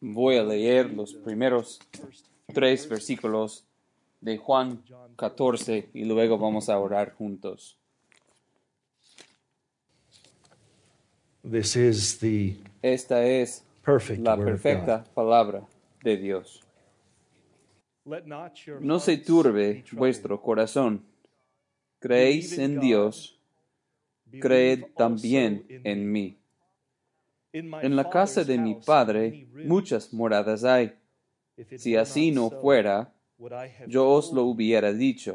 Voy a leer los primeros tres versículos de Juan 14 y luego vamos a orar juntos. This is the Esta es perfect la perfecta palabra de Dios. No se turbe vuestro corazón. Creéis en Dios, creed también en mí. En la casa de mi Padre muchas moradas hay. Si así no fuera, yo os lo hubiera dicho.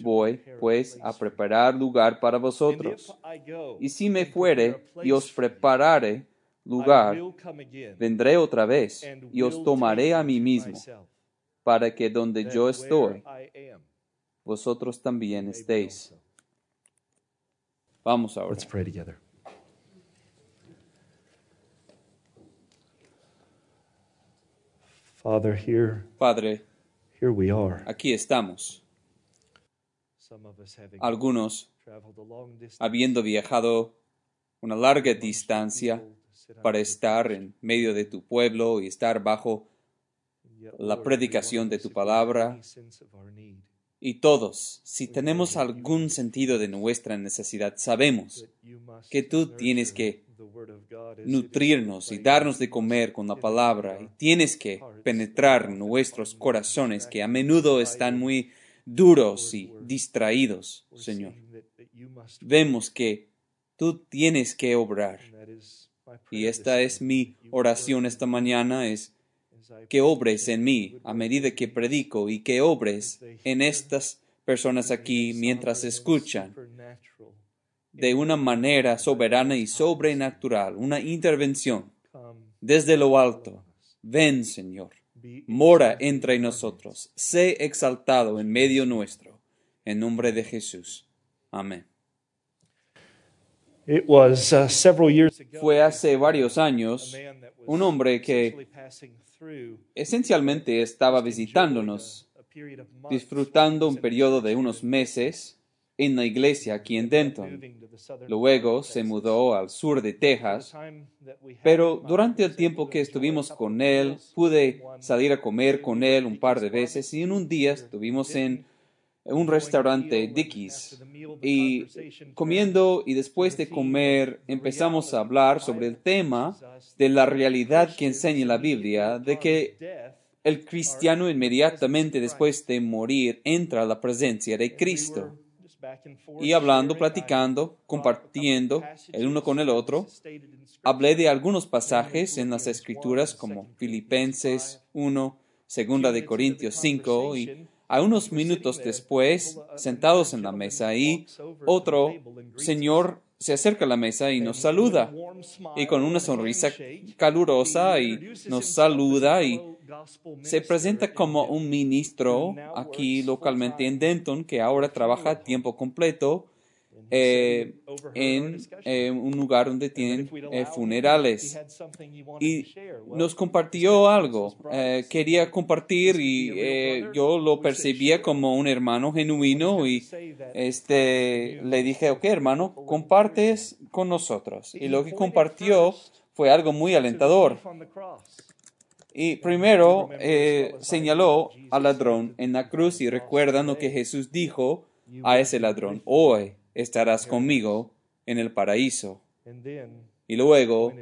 Voy, pues, a preparar lugar para vosotros. Y si me fuere y os preparare lugar, vendré otra vez y os tomaré a mí mismo, para que donde yo estoy, vosotros también estéis. Vamos ahora. Father, here, Padre, here we are. aquí estamos. Some of us having Algunos, traveled a long distance habiendo viajado una larga distancia para estar en medio de tu pueblo y estar bajo la predicación de tu palabra. Y todos, si tenemos algún sentido de nuestra necesidad, sabemos que tú tienes que nutrirnos y darnos de comer con la palabra. y tienes que penetrar nuestros corazones que a menudo están muy duros y distraídos, Señor. Vemos que tú tienes que obrar. Y esta es mi oración esta mañana es que obres en mí a medida que predico y que obres en estas personas aquí mientras escuchan de una manera soberana y sobrenatural, una intervención desde lo alto. Ven, Señor, mora entre nosotros, sé exaltado en medio nuestro, en nombre de Jesús. Amén. It was uh, several years. Ago, Fue hace varios años un hombre que esencialmente estaba visitándonos, disfrutando un periodo de unos meses en la iglesia aquí en Denton. Luego se mudó al sur de Texas, pero durante el tiempo que estuvimos con él, pude salir a comer con él un par de veces y en un día estuvimos en un restaurante Dickies y comiendo y después de comer empezamos a hablar sobre el tema de la realidad que enseña la Biblia de que el cristiano inmediatamente después de morir entra a la presencia de Cristo. Y hablando, platicando, compartiendo el uno con el otro, hablé de algunos pasajes en las Escrituras como Filipenses 1, Segunda de Corintios 5 y a unos minutos después, sentados en la mesa y otro señor se acerca a la mesa y nos saluda. y con una sonrisa calurosa y nos saluda y se presenta como un ministro aquí localmente en Denton que ahora trabaja a tiempo completo eh, en eh, un lugar donde tienen eh, funerales. Y nos compartió algo, quería compartir y yo lo percibía como un hermano genuino y este, le dije, ok hermano, compartes con nosotros. Y lo que compartió fue algo muy alentador. Y primero eh, señaló al ladrón en la cruz y recuerdan lo que Jesús dijo a ese ladrón, hoy estarás conmigo en el paraíso. Y luego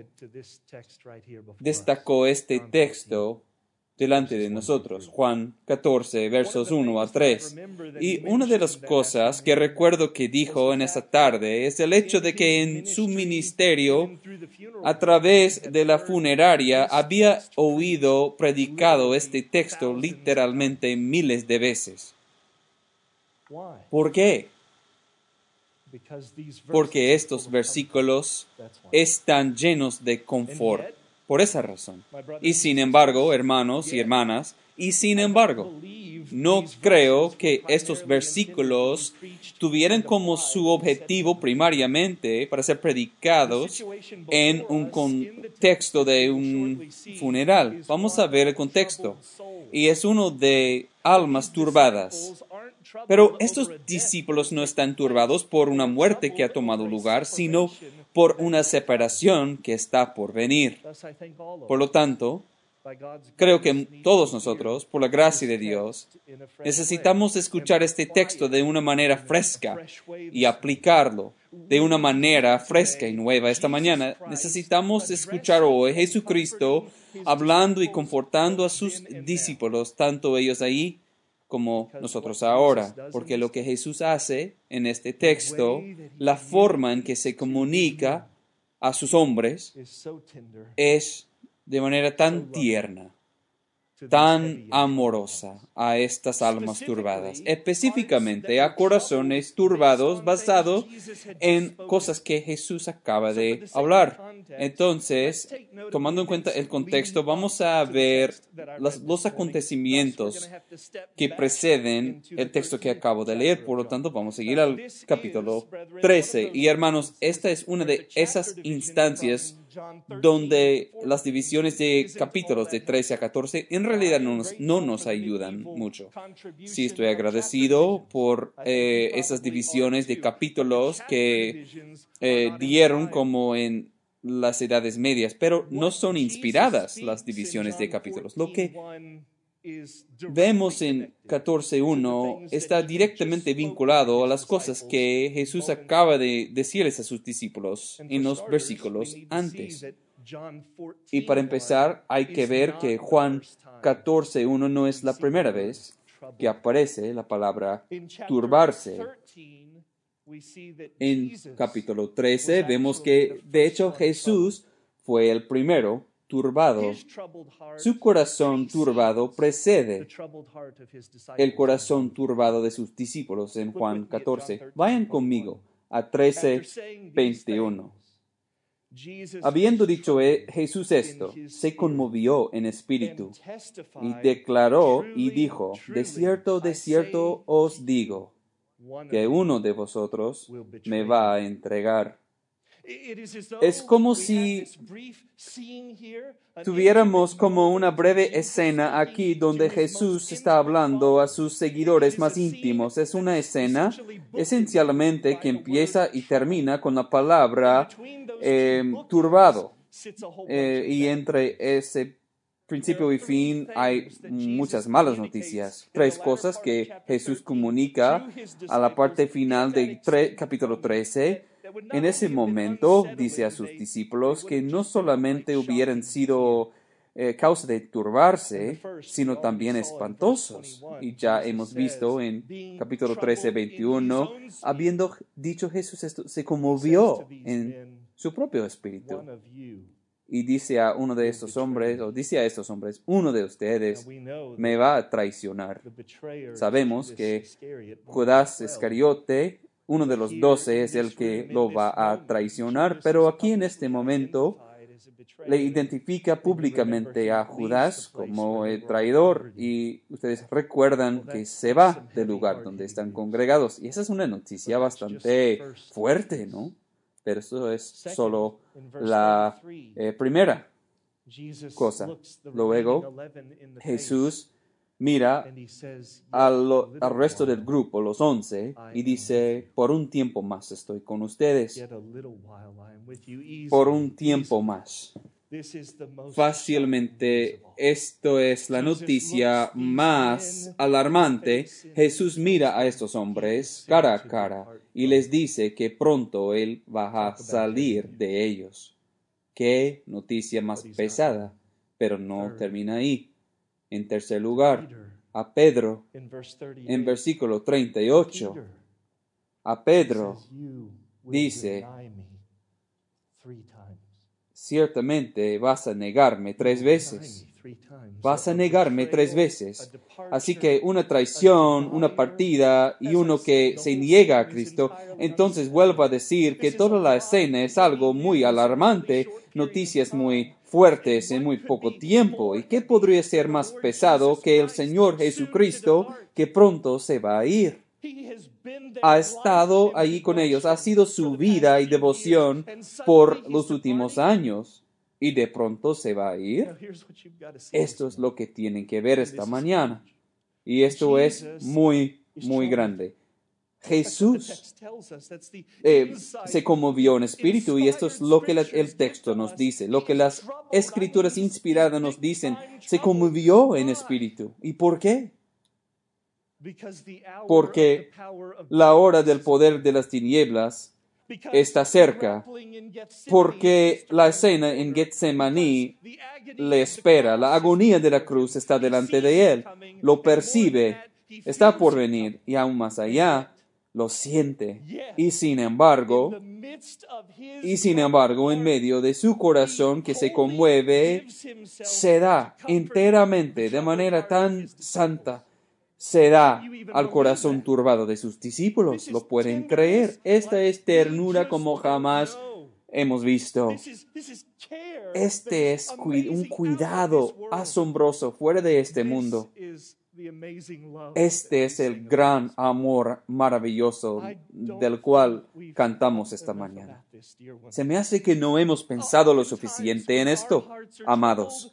destacó este texto delante de nosotros, Juan 14, versos 1 a 3. Y una de las cosas que recuerdo que dijo en esa tarde es el hecho de que en su ministerio, a través de la funeraria, había oído predicado este texto literalmente miles de veces. ¿Por qué? Porque estos versículos están llenos de confort. Por esa razón. Y sin embargo, hermanos y hermanas, y sin embargo, no creo que estos versículos tuvieran como su objetivo primariamente para ser predicados en un contexto de un funeral. Vamos a ver el contexto. Y es uno de almas turbadas. Pero estos discípulos no están turbados por una muerte que ha tomado lugar, sino por una separación que está por venir. Por lo tanto, Creo que todos nosotros, por la gracia de Dios, necesitamos escuchar este texto de una manera fresca y aplicarlo de una manera fresca y nueva. Esta mañana necesitamos escuchar hoy Jesucristo hablando y confortando a sus discípulos, tanto ellos ahí como nosotros ahora, porque lo que Jesús hace en este texto, la forma en que se comunica a sus hombres es de manera tan tierna, tan amorosa a estas almas turbadas, específicamente a corazones turbados basados en cosas que Jesús acaba de hablar. Entonces, tomando en cuenta el contexto, vamos a ver los, los acontecimientos que preceden el texto que acabo de leer. Por lo tanto, vamos a seguir al capítulo 13. Y hermanos, esta es una de esas instancias donde las divisiones de capítulos de 13 a 14 en realidad no nos, no nos ayudan mucho. Sí estoy agradecido por eh, esas divisiones de capítulos que eh, dieron como en las edades medias, pero no son inspiradas las divisiones de capítulos. Lo que vemos en 14.1 está directamente vinculado a las cosas que Jesús acaba de decirles a sus discípulos en los versículos antes. Y para empezar, hay que ver que Juan 14.1 no es la primera vez que aparece la palabra turbarse. En capítulo 13 vemos que, de hecho, Jesús fue el primero turbado. Su corazón turbado precede el corazón turbado de sus discípulos en Juan 14. Vayan conmigo a 13, 21. Habiendo dicho eh, Jesús esto, se conmovió en espíritu y declaró y dijo, de cierto, de cierto os digo, que uno de vosotros me va a entregar. Es como si tuviéramos como una breve escena aquí donde Jesús está hablando a sus seguidores más íntimos. Es una escena esencialmente que empieza y termina con la palabra eh, turbado. Eh, y entre ese principio y fin hay muchas malas noticias. Tres cosas que Jesús comunica a la parte final del capítulo 13 en ese momento dice a sus discípulos que no solamente hubieran sido eh, causa de turbarse, sino también espantosos. Y ya hemos visto en capítulo 13, 21, habiendo dicho Jesús esto, se conmovió en su propio espíritu. Y dice a uno de estos hombres, o dice a estos hombres, uno de ustedes me va a traicionar. Sabemos que Judas Iscariote uno de los doce es el que lo va a traicionar, pero aquí en este momento le identifica públicamente a Judas como el traidor y ustedes recuerdan que se va del lugar donde están congregados. Y esa es una noticia bastante fuerte, ¿no? Pero eso es solo la eh, primera cosa. Luego, Jesús mira al, al, resto del grupo, los once, y dice, por un tiempo más estoy con ustedes. Por un tiempo más. Fácilmente, esto es la noticia más alarmante. Jesús mira a estos hombres cara a cara y les dice que pronto Él va a salir de ellos. Qué noticia más pesada, pero no termina ahí. En tercer lugar, a Pedro, en versículo 38, a Pedro dice, ciertamente vas a negarme tres veces. Vas a negarme tres veces. Así que una traición, una partida y uno que se niega a Cristo, entonces vuelvo a decir que toda la escena es algo muy alarmante, noticias muy fuertes en muy poco tiempo. ¿Y qué podría ser más pesado que el Señor Jesucristo que pronto se va a ir? Ha estado ahí con ellos, ha sido su vida y devoción por los últimos años y de pronto se va a ir. Esto es lo que tienen que ver esta mañana. Y esto es muy, muy grande. Jesús eh, se conmovió en espíritu y esto es lo que la- el texto nos dice, lo que las escrituras inspiradas nos dicen, se conmovió en espíritu. ¿Y por qué? Porque La hora del poder de las tinieblas está cerca, porque la escena en Getsemaní le espera, la agonía de la cruz está delante de él, lo percibe, está por venir y aún más allá lo siente. Y sin embargo, y sin embargo, en medio de su corazón que se conmueve, se da enteramente, de manera tan santa, se da al corazón turbado de sus discípulos. ¿Lo pueden creer? Esta es ternura como jamás hemos visto. Este es un cuidado asombroso fuera de este mundo. Este es el gran amor maravilloso del cual cantamos esta mañana. Se me hace que no hemos pensado lo suficiente en esto, amados.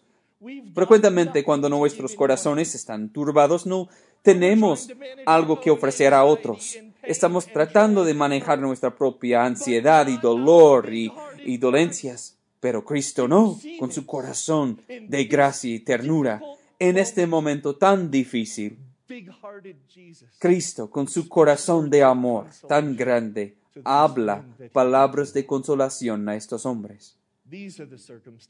Frecuentemente cuando nuestros corazones están turbados no tenemos algo que ofrecer a otros. Estamos tratando de manejar nuestra propia ansiedad y dolor y, y dolencias. Pero Cristo no, con su corazón de gracia y ternura. En este momento tan difícil, Cristo, con su corazón de amor tan grande, habla palabras de consolación a estos hombres.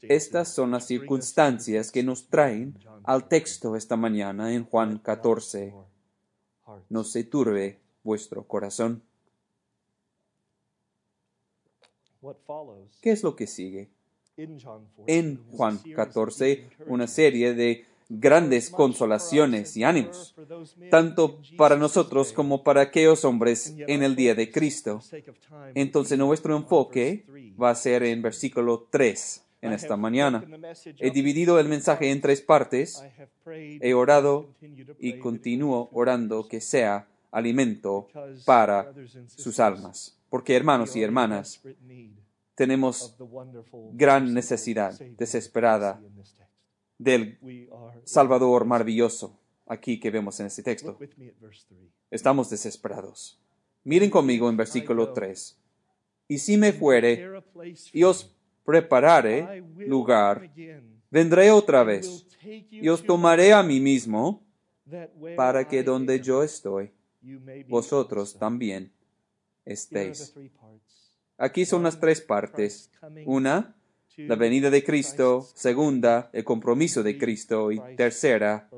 Estas son las circunstancias que nos traen al texto esta mañana en Juan 14. No se turbe vuestro corazón. ¿Qué es lo que sigue? En Juan 14, una serie de grandes consolaciones y ánimos, tanto para nosotros como para aquellos hombres en el día de Cristo. Entonces nuestro enfoque va a ser en versículo 3 en esta mañana. He dividido el mensaje en tres partes. He orado y continúo orando que sea alimento para sus almas. Porque hermanos y hermanas, tenemos gran necesidad desesperada del Salvador maravilloso aquí que vemos en este texto. Estamos desesperados. Miren conmigo en versículo 3. Y si me fuere y os preparare lugar, vendré otra vez y os tomaré a mí mismo para que donde yo estoy, vosotros también estéis. Aquí son las tres partes. Una, la venida de Cristo. Segunda, el compromiso de Cristo. Y tercera,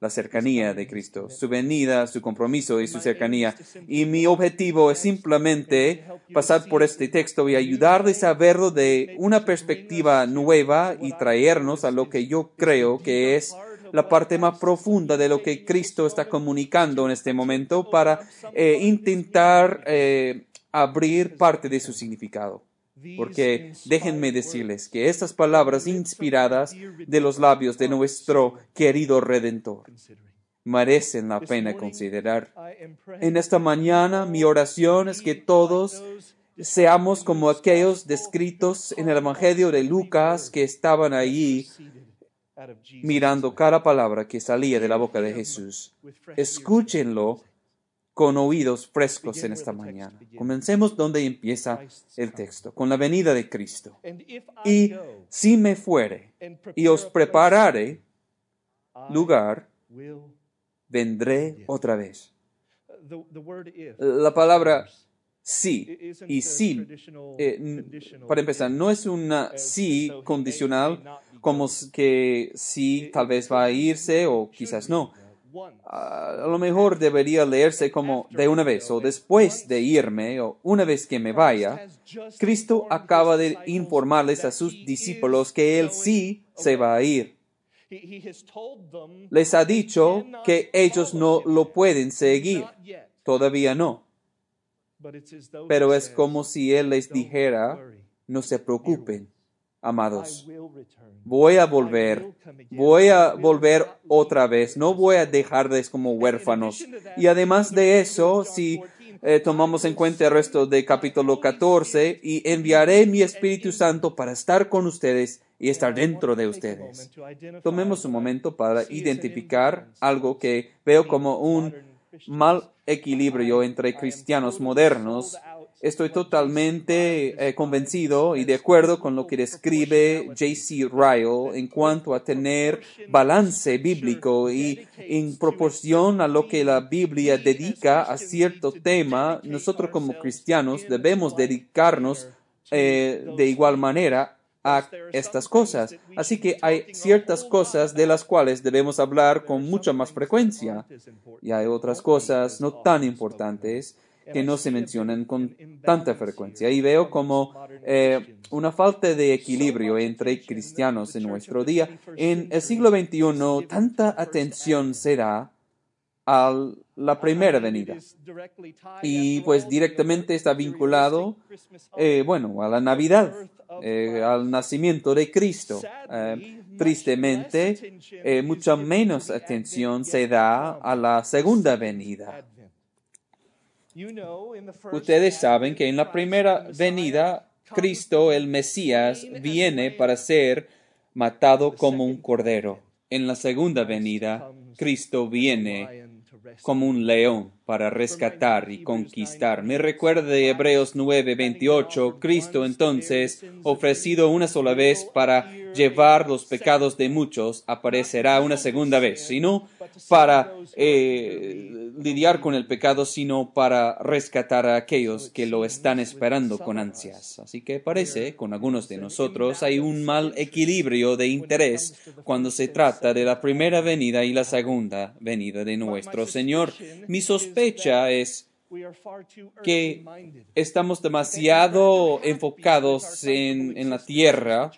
la cercanía de Cristo. Su venida, su compromiso y su cercanía. Y mi objetivo es simplemente pasar por este texto y ayudarles a verlo de una perspectiva nueva y traernos a lo que yo creo que es la parte más profunda de lo que Cristo está comunicando en este momento para eh, intentar eh, abrir parte de su significado. Porque déjenme decirles que estas palabras inspiradas de los labios de nuestro querido Redentor. merecen la pena considerar. En esta mañana mi oración es que todos seamos como aquellos descritos en el Evangelio de Lucas que estaban allí mirando cada palabra que salía de la boca de Jesús. Escúchenlo con oídos frescos en esta mañana. Comencemos donde empieza el texto, con la venida de Cristo. Y si me fuere y os preparare lugar, vendré otra vez. La palabra sí y sí, eh, para empezar, no es una sí condicional como que sí tal vez va a irse o quizás no. A lo mejor debería leerse como de una vez o después de irme o una vez que me vaya. Cristo acaba de informarles a sus discípulos que Él sí se va a ir. Les ha dicho que ellos no lo pueden seguir. Todavía no. Pero es como si Él les dijera, no se preocupen, amados. Voy a volver, voy a volver otra vez, no voy a dejarles como huérfanos. Y además de eso, si eh, tomamos en cuenta el resto del capítulo 14, y enviaré mi Espíritu Santo para estar con ustedes y estar dentro de ustedes. Tomemos un momento para identificar algo que veo como un mal equilibrio entre cristianos modernos, estoy totalmente eh, convencido y de acuerdo con lo que describe J.C. Ryle en cuanto a tener balance bíblico y en proporción a lo que la Biblia dedica a cierto tema, nosotros como cristianos debemos dedicarnos eh, de igual manera a estas cosas. Así que hay ciertas cosas de las cuales debemos hablar con mucha más frecuencia y hay otras cosas no tan importantes que no se mencionan con tanta frecuencia. Y veo como eh, una falta de equilibrio entre cristianos en nuestro día. En el siglo XXI, tanta atención se da a la primera venida. Y pues directamente está vinculado, eh, bueno, a la Navidad, eh, al nacimiento de Cristo. Tristemente, mucha menos atención se da a la segunda venida. Ustedes saben que en la primera venida, Cristo, el Mesías, viene para ser matado como un cordero. En la segunda venida, Cristo viene como un león para rescatar y conquistar. Me recuerda de Hebreos 9:28, Cristo entonces, ofrecido una sola vez para llevar los pecados de muchos, aparecerá una segunda vez, sino para eh, lidiar con el pecado, sino para rescatar a aquellos que lo están esperando con ansias. Así que parece, con algunos de nosotros, hay un mal equilibrio de interés cuando se trata de la primera venida y la segunda venida de nuestro Señor. Mi sospecha es que estamos demasiado enfocados en, la tierra,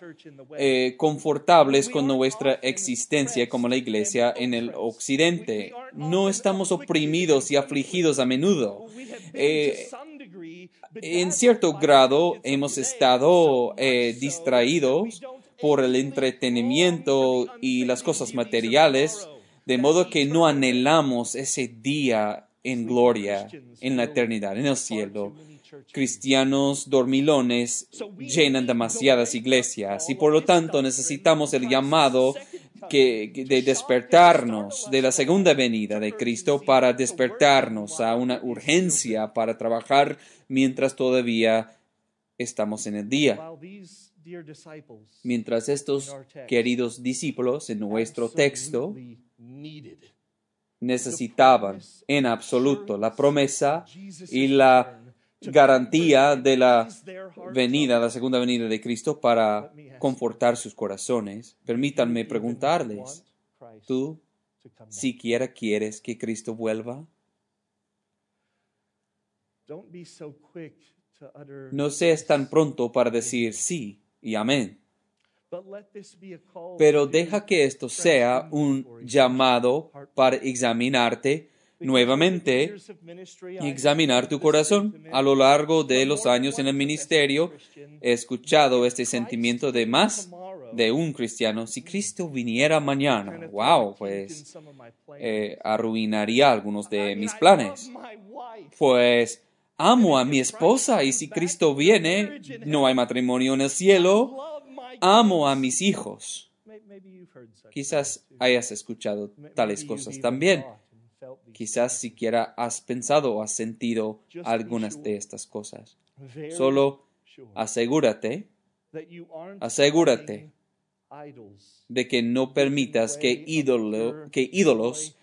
eh, confortables con nuestra existencia como la iglesia en el occidente. No estamos oprimidos y afligidos a menudo. Eh, en cierto grado hemos estado eh, distraídos por el entretenimiento y las cosas materiales, de modo que no anhelamos ese día en gloria, en la eternidad, en el cielo. Cristianos dormilones llenan demasiadas iglesias y por lo tanto necesitamos el llamado que, de despertarnos de la segunda venida de Cristo para despertarnos a una urgencia para trabajar mientras todavía estamos en el día. Mientras estos queridos discípulos en nuestro texto necesitaban en absoluto la promesa y la garantía de la venida, la segunda venida de Cristo para confortar sus corazones. Permítanme preguntarles, ¿tú siquiera quieres que Cristo vuelva? No seas tan pronto para decir sí y amén. Pero deja que esto sea un llamado para examinarte nuevamente y examinar tu corazón. A lo largo de los años en el ministerio he escuchado este sentimiento de más de un cristiano. Si Cristo viniera mañana, wow, pues eh, arruinaría algunos de mis planes. Pues amo a mi esposa y si Cristo viene, no hay matrimonio en el cielo amo a mis hijos. Quizás hayas escuchado tales cosas también. Quizás siquiera has pensado o has sentido algunas de estas cosas. Solo asegúrate, asegúrate de que no permitas que, que ídolos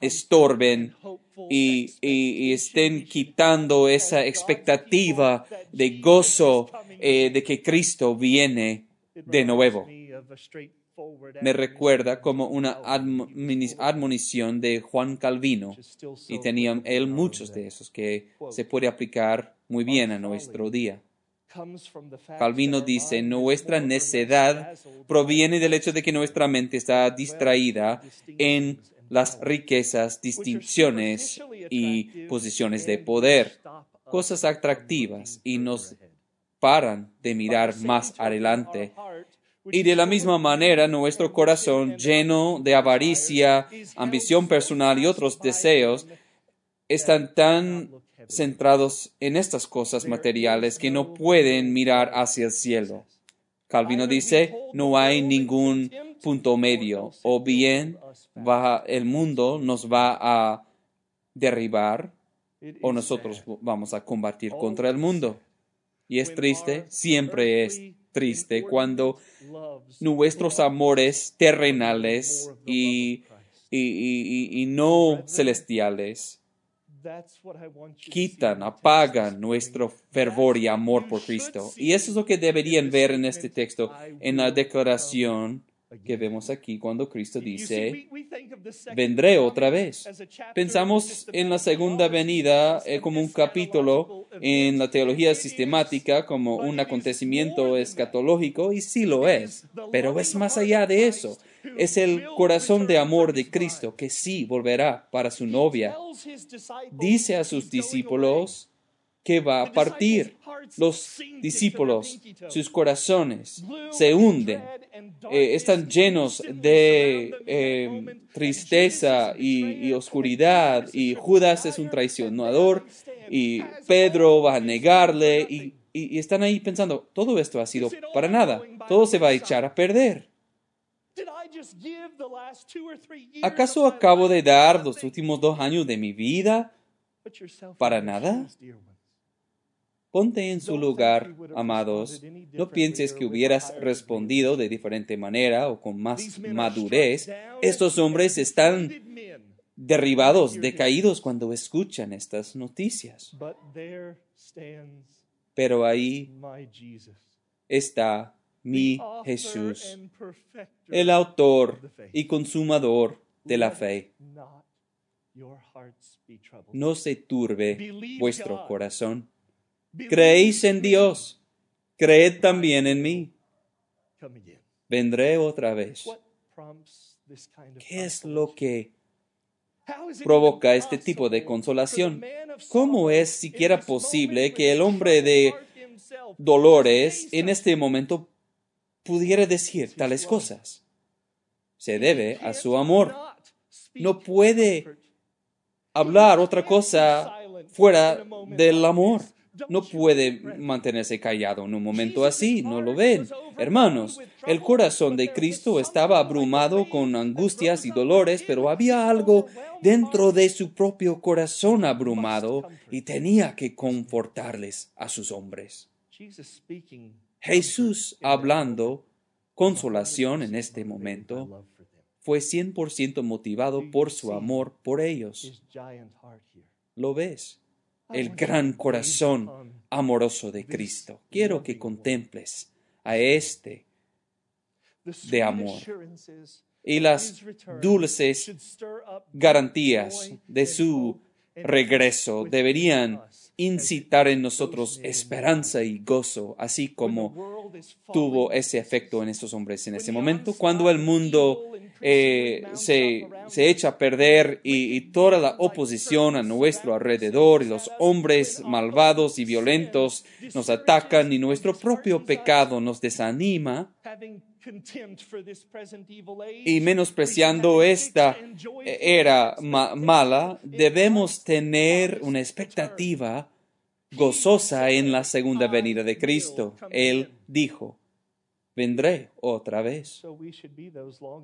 estorben y, estén quitando esa expectativa de gozo eh, de que Cristo viene de nuevo. Me recuerda como una admonición de Juan Calvino y tenía él muchos de esos que se puede aplicar muy bien a nuestro día. Calvino dice, nuestra necedad proviene del hecho de que nuestra mente está distraída en las riquezas, distinciones y posiciones de poder, cosas atractivas, y nos paran de mirar más adelante. Y de la misma manera, nuestro corazón lleno de avaricia, ambición personal y otros deseos están tan centrados en estas cosas materiales que no pueden mirar hacia el cielo. Calvino dice, no hay ningún punto medio. O bien va, el mundo nos va a derribar o nosotros vamos a combatir contra el mundo. Y es triste, siempre es triste cuando nuestros amores terrenales y, y, y- y- no celestiales quitan, apagan nuestro fervor y amor por Cristo. Y eso es lo que deberían ver en este texto, en la declaración que vemos aquí cuando Cristo dice, vendré otra vez. Pensamos en la segunda venida eh, como un capítulo en la teología sistemática, como un acontecimiento escatológico, y sí lo es, pero es más allá de eso. Es el corazón de amor de Cristo que sí volverá para su novia. Dice a sus discípulos que va a partir. Los discípulos, sus corazones se hunden, eh, están llenos de eh, tristeza y, oscuridad, y Judas es un traicionador, y Pedro va a negarle, y, y- y están ahí pensando, todo esto ha sido para nada, todo se va a echar a perder. ¿Acaso acabo de dar los últimos dos años de mi vida para nada? Ponte en su lugar, amados. No pienses que hubieras respondido de diferente manera o con más madurez. Estos hombres están derribados, decaídos cuando escuchan estas noticias. Pero ahí está mi Jesús, el autor y consumador de la fe. No se turbe vuestro corazón. Creéis en Dios, creed también en mí. Vendré otra vez. ¿Qué es lo que provoca este tipo de consolación? ¿Cómo es siquiera posible que el hombre de dolores en este momento pudiera decir tales cosas? Se debe a su amor. No puede hablar otra cosa fuera del amor. No puede mantenerse callado en un momento así, ¿no lo ven? Hermanos, el corazón de Cristo estaba abrumado con angustias y dolores, pero había algo dentro de su propio corazón abrumado y tenía que confortarles a sus hombres. Jesús hablando consolación en este momento fue 100% motivado por su amor por ellos. ¿Lo ves? El gran corazón amoroso de Cristo. Quiero que contemples a este de amor y las dulces garantías de su regreso deberían incitar en nosotros esperanza y gozo, así como tuvo ese efecto en estos hombres en ese momento, cuando el mundo eh, se, se echa a perder y, y toda la oposición a nuestro alrededor y los hombres malvados y violentos nos atacan y nuestro propio pecado nos desanima y menospreciando esta era ma- mala, debemos tener una expectativa gozosa en la segunda venida de Cristo. Él dijo, vendré otra vez.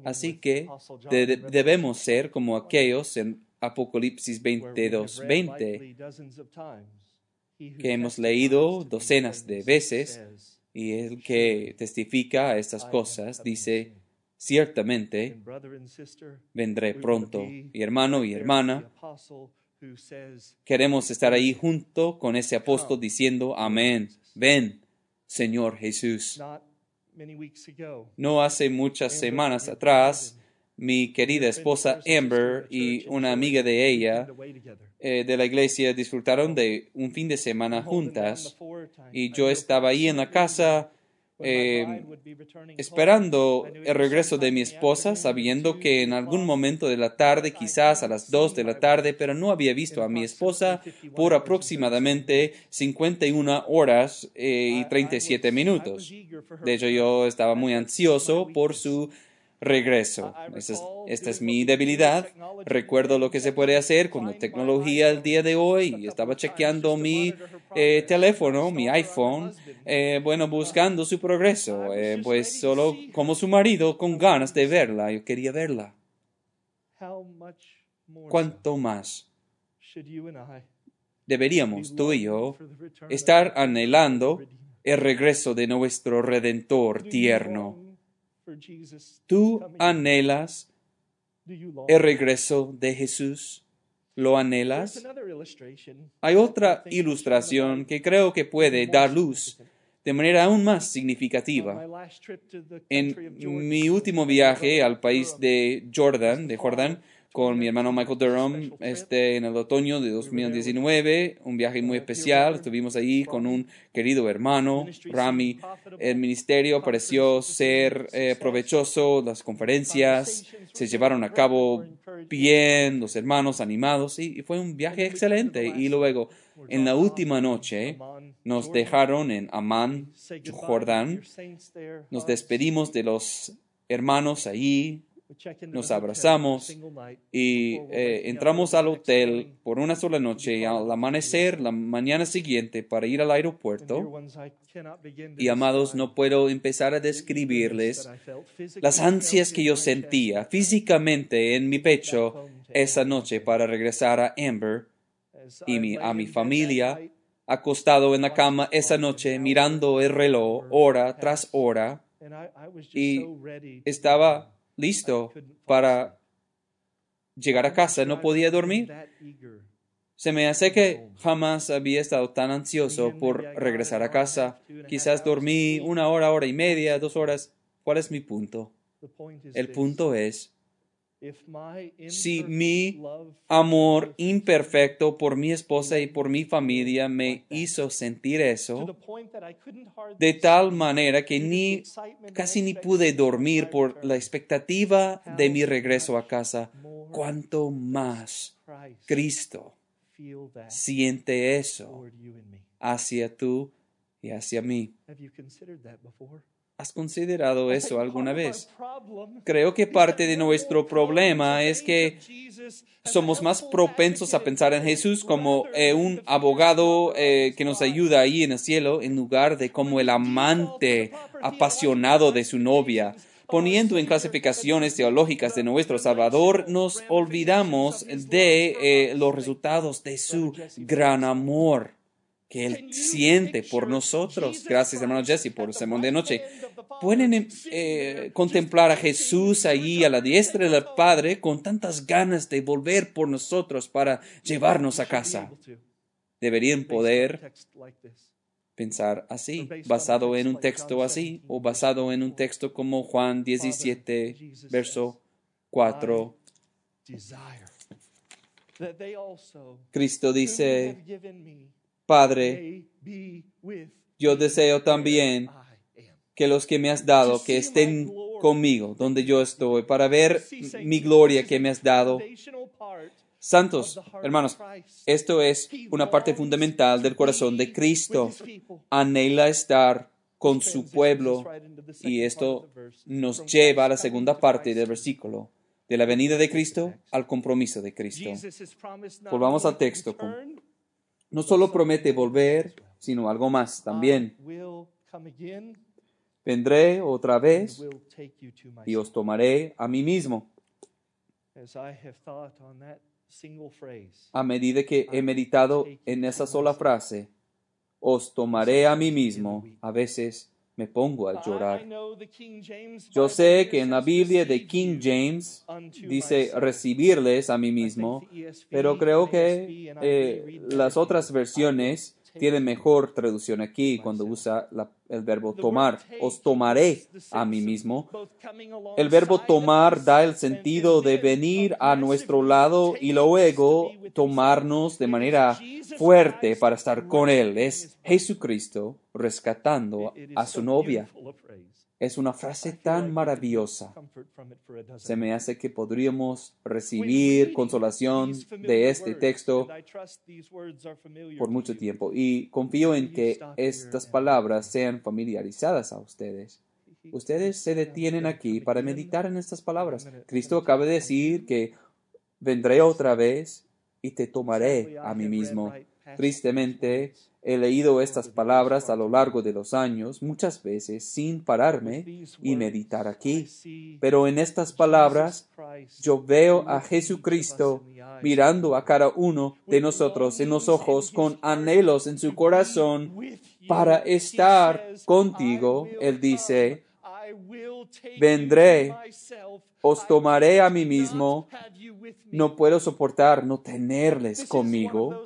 Así que de- de- debemos ser como aquellos en Apocalipsis 22, 20, que hemos leído docenas de veces, y el que testifica a estas cosas dice, ciertamente vendré pronto. Y hermano y hermana, queremos estar ahí junto con ese apóstol diciendo, amén, ven, Señor Jesús. No hace muchas semanas atrás, mi querida esposa Amber y una amiga de ella eh, de la iglesia disfrutaron de un fin de semana juntas y yo estaba ahí en la casa eh, esperando el regreso de mi esposa, sabiendo que en algún momento de la tarde, quizás a las 2 de la tarde, pero no había visto a mi esposa por aproximadamente 51 horas eh, y 37 minutos. De hecho, yo estaba muy ansioso por su regreso. Esta es, esta es mi debilidad. Recuerdo lo que se puede hacer con la tecnología el día de hoy. Estaba chequeando mi eh, teléfono, mi iPhone, eh, bueno, buscando su progreso. eh, pues solo como su marido, con ganas de verla. Yo quería verla. ¿Cuánto más deberíamos, tú y yo, estar anhelando el regreso de nuestro Redentor tierno. ¿Tú anhelas el regreso de Jesús? ¿Lo anhelas? Hay otra ilustración que creo que puede dar luz de manera aún más significativa. En mi último viaje al país de Jordan, de Jordán, con mi hermano Michael Durham este, en el otoño de 2019, un viaje muy especial. Estuvimos ahí con un querido hermano, Rami. El ministerio pareció ser eh, provechoso, las conferencias se llevaron a cabo bien, los hermanos animados y, y fue un viaje excelente. Y luego, en la última noche, nos dejaron en Amán, Jordán. Nos despedimos de los hermanos ahí, nos abrazamos y eh, entramos al hotel por una sola noche y al amanecer la mañana siguiente para ir al aeropuerto. Y amados, no puedo empezar a describirles las ansias que yo sentía físicamente en mi pecho esa noche para regresar a Amber y mi- a mi familia, acostado en la cama esa noche mirando el reloj hora tras hora. Y estaba listo para llegar a casa. No podía dormir. Se me hace que jamás había estado tan ansioso por regresar a casa. Quizás dormí una hora, hora y media, dos horas. ¿Cuál es mi punto? El punto es, si mi amor imperfecto por mi esposa y por mi familia me hizo sentir eso, de tal manera que ni casi ni pude dormir por la expectativa de mi regreso a casa, cuanto más Cristo siente eso hacia tú y hacia mí. ¿Has considerado eso alguna vez? Creo que parte de nuestro problema es que somos más propensos a pensar en Jesús como eh, un abogado eh, que nos ayuda ahí en el cielo en lugar de como el amante apasionado de su novia. Poniendo en clasificaciones teológicas de nuestro Salvador, nos olvidamos de eh, los resultados de su gran amor que Él siente por nosotros. Gracias, hermano Jesse, por el sermón de noche. Pueden eh, contemplar a Jesús allí a la diestra del Padre con tantas ganas de volver por nosotros para llevarnos a casa. Deberían poder pensar así, basado en un texto así, o basado en un texto como Juan 17, verso 4. Cristo dice, Padre, yo deseo también que los que me has dado, que estén conmigo donde yo estoy, para ver mi gloria que me has dado. Santos, hermanos, esto es una parte fundamental del corazón de Cristo. Anhela estar con su pueblo y esto nos lleva a la segunda parte del versículo, de la venida de Cristo al compromiso de Cristo. Volvamos al texto. No solo promete volver, sino algo más también. Vendré otra vez y os tomaré a mí mismo. A medida que he meditado en esa sola frase, os tomaré a mí mismo, a veces me pongo a llorar. Yo sé que en la Biblia de King James dice recibirles a mí mismo, pero creo que eh, las otras versiones tienen mejor traducción aquí cuando usa la, el verbo tomar. Os tomaré a mí mismo. El verbo tomar da el sentido de venir a nuestro lado y luego tomarnos de manera fuerte para estar con Él. Es Jesucristo rescatando a su novia. Es una frase tan maravillosa. Se me hace que podríamos recibir consolación de este texto por mucho tiempo y confío en que estas palabras sean familiarizadas a ustedes. Ustedes se detienen aquí para meditar en estas palabras. Cristo acaba de decir que vendré otra vez y te tomaré a mí mismo. Tristemente, he leído estas palabras a lo largo de los años, muchas veces sin pararme y meditar aquí. Pero en estas palabras yo veo a Jesucristo mirando a cada uno de nosotros en los ojos con anhelos en su corazón para estar contigo. "I will Él dice, vendré. Os tomaré a mí mismo. have you with me." No puedo soportar no tenerles conmigo.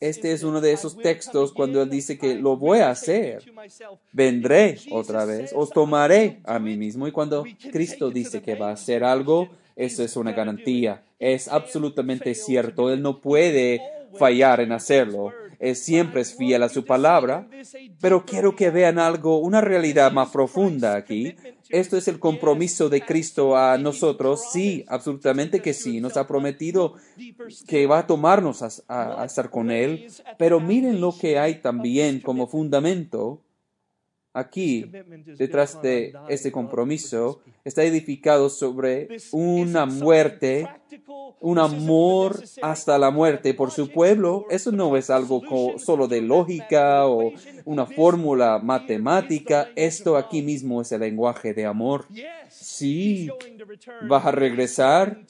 Este es uno de esos textos cuando él dice que lo voy a hacer. Vendré otra vez, os "I tomaré a mí it." mismo. Y cuando Cristo dice que va a hacer algo, eso es una garantía. Es absolutamente cierto. Él no puede fallar en hacerlo. Él siempre es fiel a su palabra. Pero quiero que vean algo, una realidad más profunda aquí. Esto es el compromiso de Cristo a nosotros. Sí, absolutamente que sí. Nos ha prometido que va a tomarnos a estar con Él. Pero miren lo que hay también como fundamento aquí, detrás de este compromiso, está edificado sobre una muerte, un amor hasta la muerte por su pueblo. Eso no es algo solo de lógica o una fórmula matemática. Esto aquí mismo es el lenguaje de amor. Sí, va a regresar.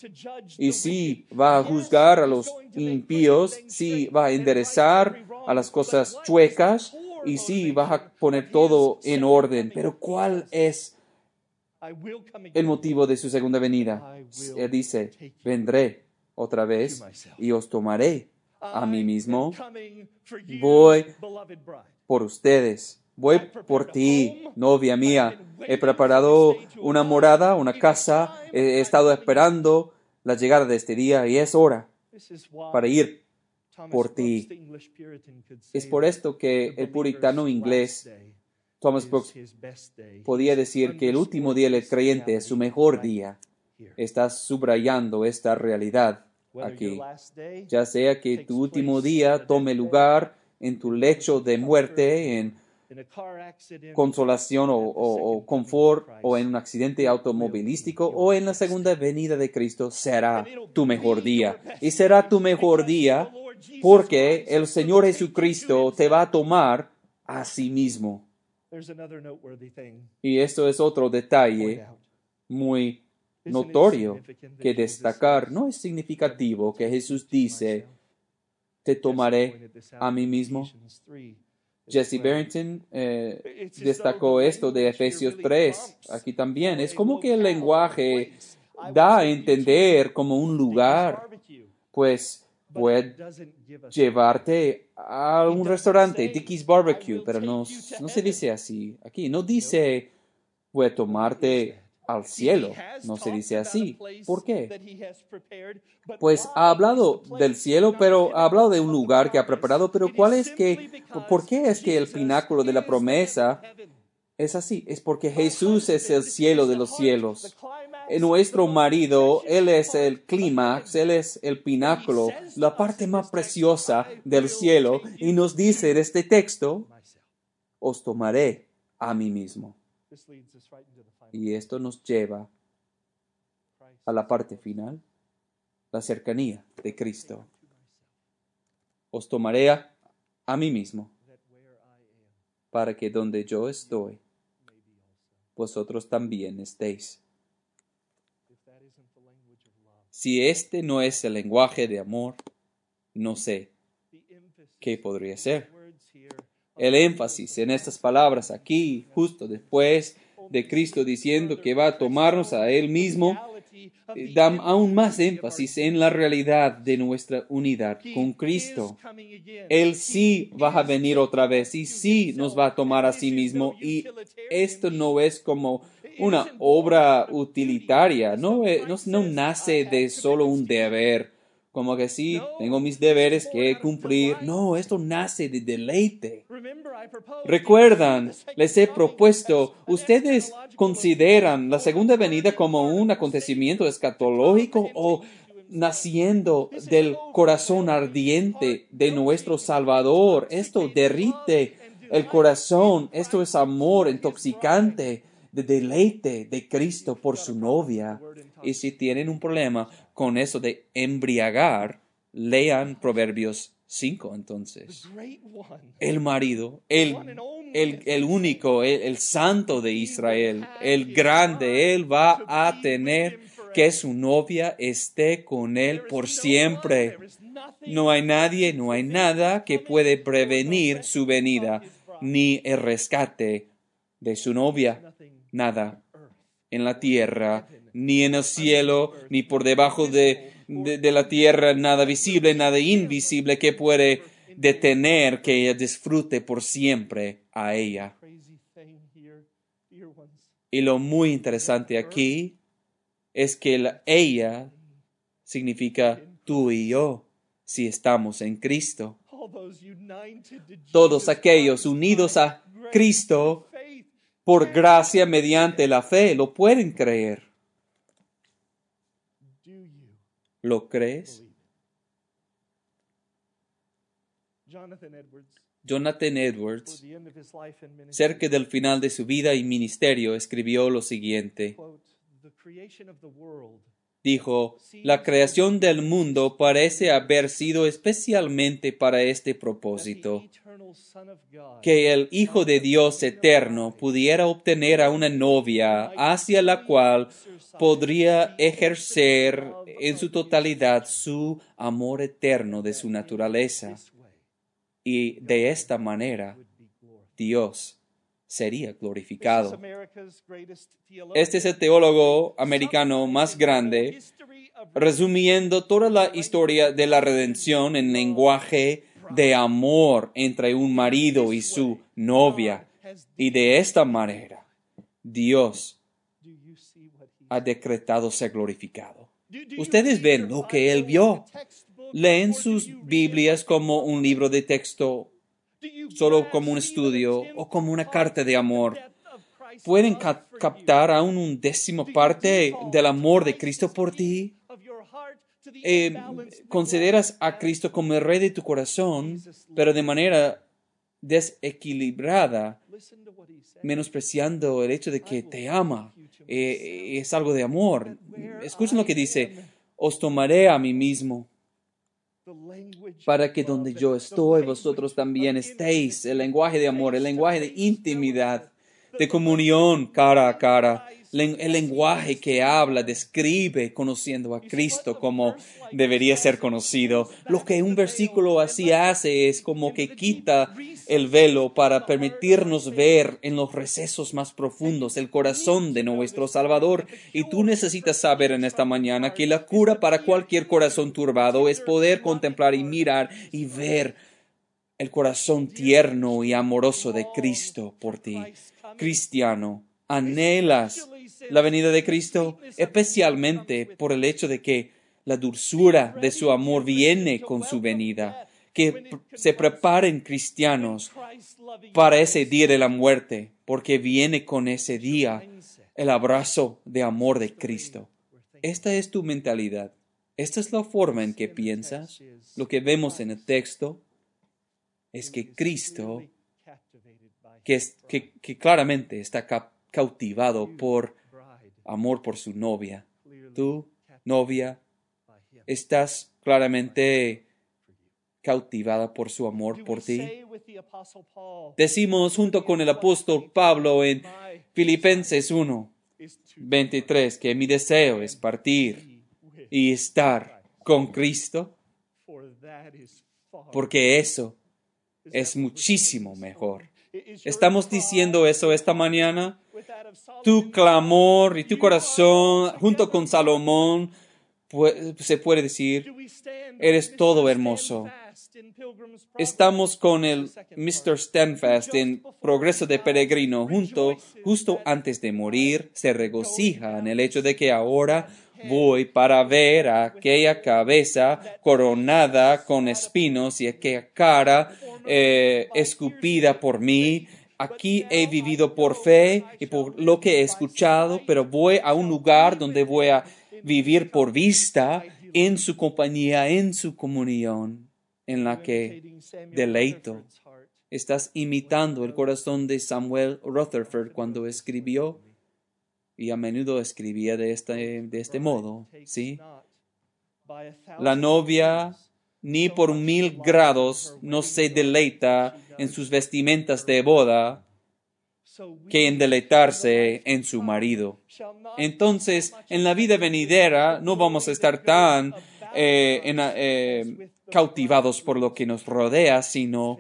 Y sí, va a juzgar a los impíos, sí, va a enderezar a las cosas chuecas y sí, va a poner todo en orden. Pero ¿cuál es el motivo de su segunda venida? Él dice, vendré otra vez y os tomaré a mí mismo Voy por ustedes. Voy por ti, novia mía. He preparado una morada, una casa. He estado esperando la llegada de este día y es hora para ir por ti. Es por esto que el puritano inglés Thomas Brooks podía decir que el último día del creyente es su mejor día. Está subrayando esta realidad aquí. Ya sea que tu último día tome lugar en tu lecho de muerte, en consolación o, o- o confort, o en un accidente automovilístico, o en la segunda venida de Cristo, será tu mejor día. Y será tu mejor día porque el Señor Jesucristo te va a tomar a sí mismo. Y esto es otro detalle muy notorio que destacar. No es significativo que Jesús dice, te tomaré a mí mismo. Jesse Barrington eh, destacó esto de Efesios 3 aquí también. Es como que el lenguaje da a entender como un lugar, pues a llevarte a un restaurante, Dickie's Barbecue, pero no, no se dice así. Aquí no dice voy a tomarte al cielo, no se dice así. ¿Por qué? Pues ha hablado del cielo, pero ha hablado de un lugar que ha preparado, pero ¿cuál es que, por qué es que el pináculo de la promesa es así? Es porque Jesús es el cielo de los cielos. Nuestro marido, Él es el clímax, Él es el pináculo, la parte más preciosa del cielo, y nos dice en este texto, os tomaré a mí mismo. Y esto nos lleva a la parte final, la cercanía de Cristo. Os tomaré a, a mí mismo, para que donde yo estoy, vosotros también estéis. Si este no es el lenguaje de amor, no sé qué podría ser. El énfasis en estas palabras aquí, justo después de Cristo diciendo que va a tomarnos a Él mismo, eh, da aún más énfasis en la realidad de nuestra unidad con Cristo. Él sí va a venir otra vez y sí nos va a tomar a sí mismo. Y esto no es como una obra utilitaria, no, no, no nace de solo un deber, como que sí, tengo mis deberes que cumplir. No, esto nace de deleite. Recuerdan, les he propuesto, ¿ustedes consideran la segunda venida como un acontecimiento escatológico o naciendo del corazón ardiente de nuestro Salvador? Esto derrite el corazón, esto es amor intoxicante de deleite de Cristo por su novia. Y si tienen un problema con eso de embriagar, lean Proverbios 5 entonces. El marido, el, el, el único, el, el santo de Israel, el grande, él va a tener que su novia esté con él por siempre. No hay nadie, no hay nada que puede prevenir su venida, ni el rescate de su novia. Nada en la tierra, ni en el cielo, ni por debajo de, de, de la tierra, nada visible, nada invisible que puede detener que ella disfrute por siempre a ella. Y lo muy interesante aquí es que la- ella significa tú y yo si estamos en Cristo. Todos aquellos unidos a Cristo. Por gracia mediante la fe lo pueden creer. ¿Lo crees? Jonathan Edwards, cerca del final de su vida y ministerio, escribió lo siguiente. Quote, "The creation of the world Dijo, la creación del mundo parece haber sido especialmente para este propósito. que el Hijo de Dios eterno pudiera obtener a una novia hacia la cual podría ejercer en su totalidad su amor eterno de su naturaleza. Y de esta manera would be glorified." Dios sería glorificado. Este es el teólogo americano más grande, resumiendo toda la historia de la redención en lenguaje de amor entre un marido y su novia. Y de esta manera, Dios ha decretado ser glorificado. Ustedes ven lo que Él vio. Leen sus Biblias como un libro de texto, solo como un estudio o como una carta de amor. ¿Pueden captar aún un décimo parte del amor de Cristo por ti? Eh, consideras a Cristo como el rey de tu corazón, pero de manera desequilibrada, menospreciando el hecho de que te ama. Eh, es algo de amor. Escuchen lo que dice, os tomaré a mí mismo para que donde yo estoy, vosotros también estéis. El lenguaje de amor, el lenguaje de intimidad, de comunión cara a cara. El lenguaje que habla, describe, conociendo a Cristo como debería ser conocido. Lo que un versículo así hace es como que quita el velo para permitirnos ver en los recesos más profundos el corazón de nuestro Salvador. Y tú necesitas saber en esta mañana que la cura para cualquier corazón turbado es poder contemplar y mirar y ver el corazón tierno y amoroso de Cristo por ti. Cristiano, anhelas la venida de Cristo, especialmente por el hecho de que la dulzura de su amor viene con su venida, que se preparen cristianos para ese día de la muerte, porque viene con ese día el abrazo de amor de Cristo. Esta es tu mentalidad. Esta es la forma en que piensas. Lo que vemos en el texto es que Cristo, que, claramente está cautivado por amor por su novia. Tú, novia, estás claramente cautivada por su amor por ti. Decimos junto con el apóstol Pablo en Filipenses 1, is to 23, que mi deseo es partir y estar con Cristo, porque eso es muchísimo mejor. ¿Estamos diciendo eso esta mañana? Tu clamor y tu corazón, junto con Salomón, se puede decir, eres todo hermoso. Estamos con el Mr. part. Standfast en Progreso de Peregrino, junto, justo antes de morir, se regocija en el hecho de que ahora voy para ver a aquella cabeza coronada con espinos y aquella cara eh, escupida por mí. Aquí he vivido por fe y por lo que he escuchado, pero voy a un lugar donde voy a vivir por vista en su compañía, en su comunión, en la que deleito. Estás imitando el corazón de Samuel Rutherford cuando escribió y a menudo escribía de este, de este modo, ¿sí? La novia ni por mil grados no se deleita en sus vestimentas de boda, que en deleitarse en su marido. Entonces, en la vida venidera no vamos a estar tan eh, en- eh, cautivados por lo que nos rodea, sino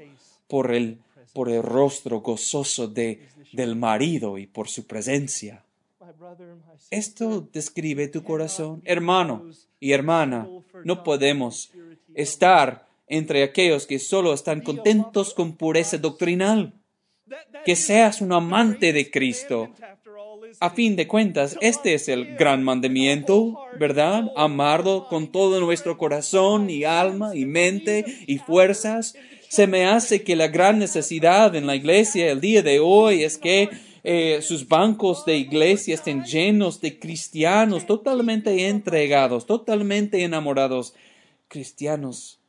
por el, por el rostro gozoso de, del marido y por su presencia. Esto describe tu corazón. Hermano y hermana, no podemos estar entre aquellos que solo están contentos con pureza doctrinal. Que seas un amante de Cristo. A fin de cuentas, este es el gran mandamiento, ¿verdad? Amarlo con todo nuestro corazón y alma y mente y fuerzas. Se me hace que la gran necesidad en la iglesia el día de hoy es que eh, sus bancos de iglesia estén llenos de cristianos totalmente entregados, totalmente enamorados, cristianos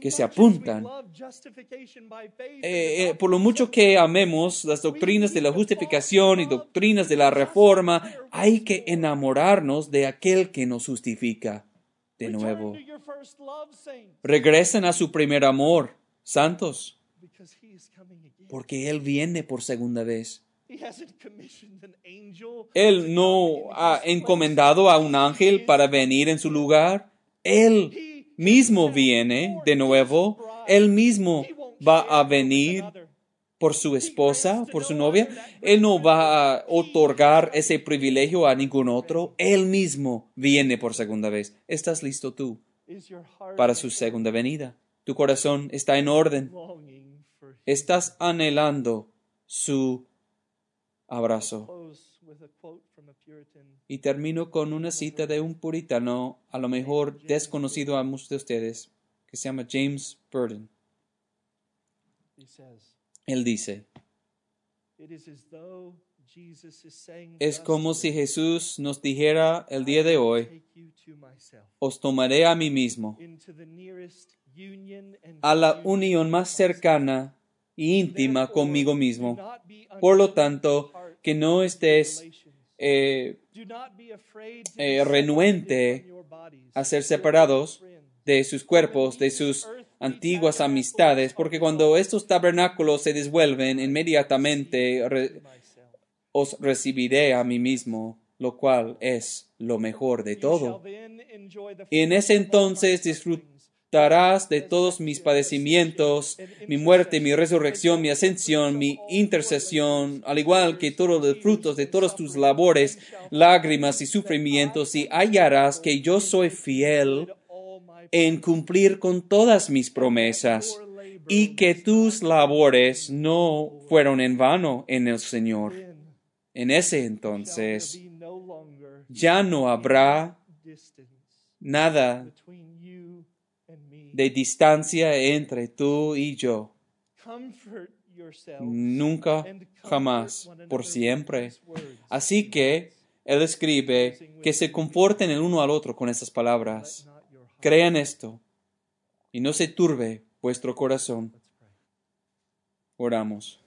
que se apuntan. Eh, eh, por lo mucho que amemos las doctrinas de la justificación y doctrinas de la reforma, hay que enamorarnos de aquel que nos justifica. De nuevo, regresen a su primer amor, santos, porque Él viene por segunda vez. Él no ha encomendado a un ángel para venir en su lugar. Él mismo viene de nuevo. Él mismo va a venir por su esposa, por su novia. Él no va a otorgar ese privilegio a ningún otro. Él mismo viene por segunda vez. ¿Estás listo tú para su segunda venida? Tu corazón está en orden. Estás anhelando su abrazo. Y termino con una cita de un puritano, a lo mejor desconocido a muchos de ustedes, que se llama James Burton. Él dice, es como si Jesús nos dijera el día de hoy, os tomaré a mí mismo, a la unión más cercana íntima conmigo mismo. Por lo tanto, que no estés eh, eh, renuente a ser separados de sus cuerpos, de sus antiguas amistades, porque cuando estos tabernáculos se desvuelven, inmediatamente os recibiré a mí mismo, lo cual es lo mejor de todo. Y en ese entonces de todos mis padecimientos, mi muerte, mi resurrección, mi ascensión, mi intercesión, al igual que todos los frutos de todas tus labores, lágrimas y sufrimientos, y hallarás que yo soy fiel en cumplir con todas mis promesas y que tus labores no fueron en vano en el Señor. En ese entonces ya no habrá nada de distancia entre tú y yo. Nunca, jamás, por siempre. Así que Él escribe que se conforten el uno al otro con estas palabras. Crean esto y no se turbe vuestro corazón. Oramos.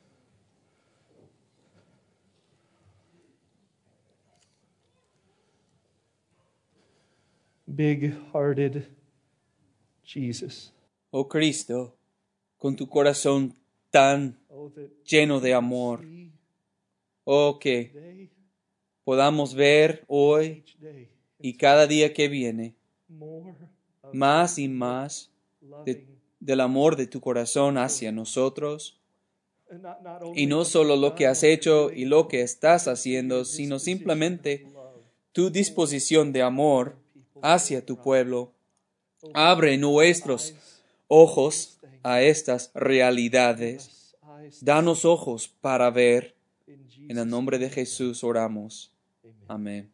Big hearted Jesus. Oh Cristo, con tu corazón tan Oh, lleno de amor, oh que podamos ver hoy y cada día que viene más y más de- del amor de tu corazón hacia nosotros. Y no solo lo que has hecho y lo que estás haciendo, sino simplemente tu disposición de amor hacia tu pueblo. Abre nuestros ojos a estas realidades. Danos ojos para ver. En el nombre de Jesús oramos. Amén.